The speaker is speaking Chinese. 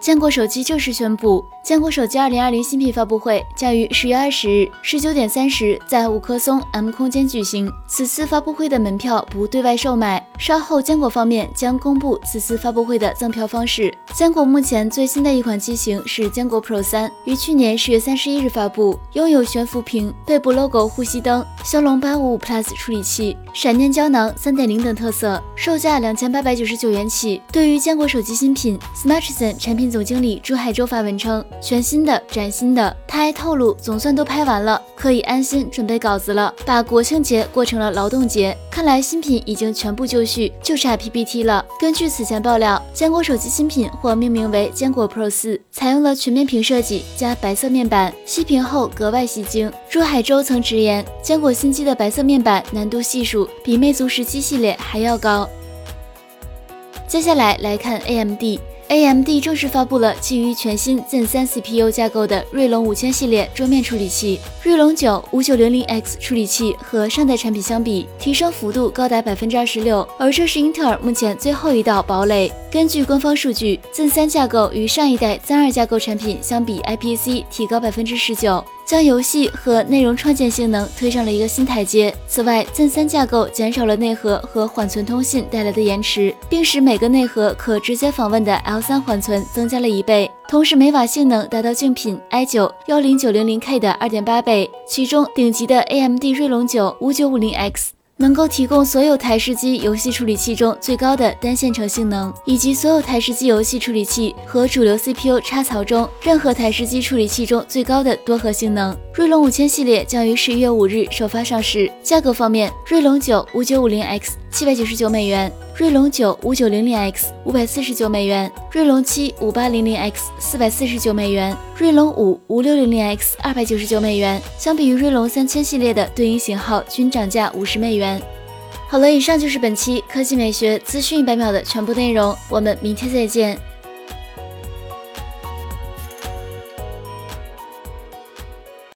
坚果手机正式宣布。坚果手机二零二零新品发布会将于十月二十日十九点三十在五棵松 M 空间举行。此次发布会的门票不对外售卖，稍后坚果方面将公布此次发布会的赠票方式。坚果目前最新的一款机型是坚果 Pro 三，于去年十月三十一日发布，拥有悬浮屏、背部 logo、呼吸灯、骁龙八五五 Plus 处理器、闪电胶囊三点零等特色，售价两千八百九十九元起。对于坚果手机新品，Smartisan 产品总经理朱海洲发文称。全新的、崭新的，他还透露，总算都拍完了，可以安心准备稿子了，把国庆节过成了劳动节。看来新品已经全部就绪，就差 PPT 了。根据此前爆料，坚果手机新品或命名为坚果 Pro 四，采用了全面屏设计加白色面板，熄屏后格外吸睛。朱海洲曾直言，坚果新机的白色面板难度系数比魅族十七系列还要高。接下来来看 AMD。AMD 正式发布了基于全新 Zen 三 CPU 架构的锐龙五千系列桌面处理器。锐龙九五九零零 X 处理器和上代产品相比，提升幅度高达百分之二十六，而这是英特尔目前最后一道堡垒。根据官方数据，Zen 三架构与上一代 Zen 二架构产品相比，IPC 提高百分之十九。将游戏和内容创建性能推上了一个新台阶。此外，Zen 三架构减少了内核和缓存通信带来的延迟，并使每个内核可直接访问的 L 三缓存增加了一倍，同时每瓦性能达到竞品 i 九幺零九零零 K 的二点八倍。其中，顶级的 AMD 锐龙九五九五零 X。能够提供所有台式机游戏处理器中最高的单线程性能，以及所有台式机游戏处理器和主流 CPU 插槽中任何台式机处理器中最高的多核性能。锐龙五千系列将于十一月五日首发上市。价格方面，锐龙九五九五零 X。七百九十九美元，锐龙九五九零零 X 五百四十九美元，锐龙七五八零零 X 四百四十九美元，锐龙五五六零零 X 二百九十九美元。相比于锐龙三千系列的对应型号均涨价五十美元。好了，以上就是本期科技美学资讯一百秒的全部内容，我们明天再见。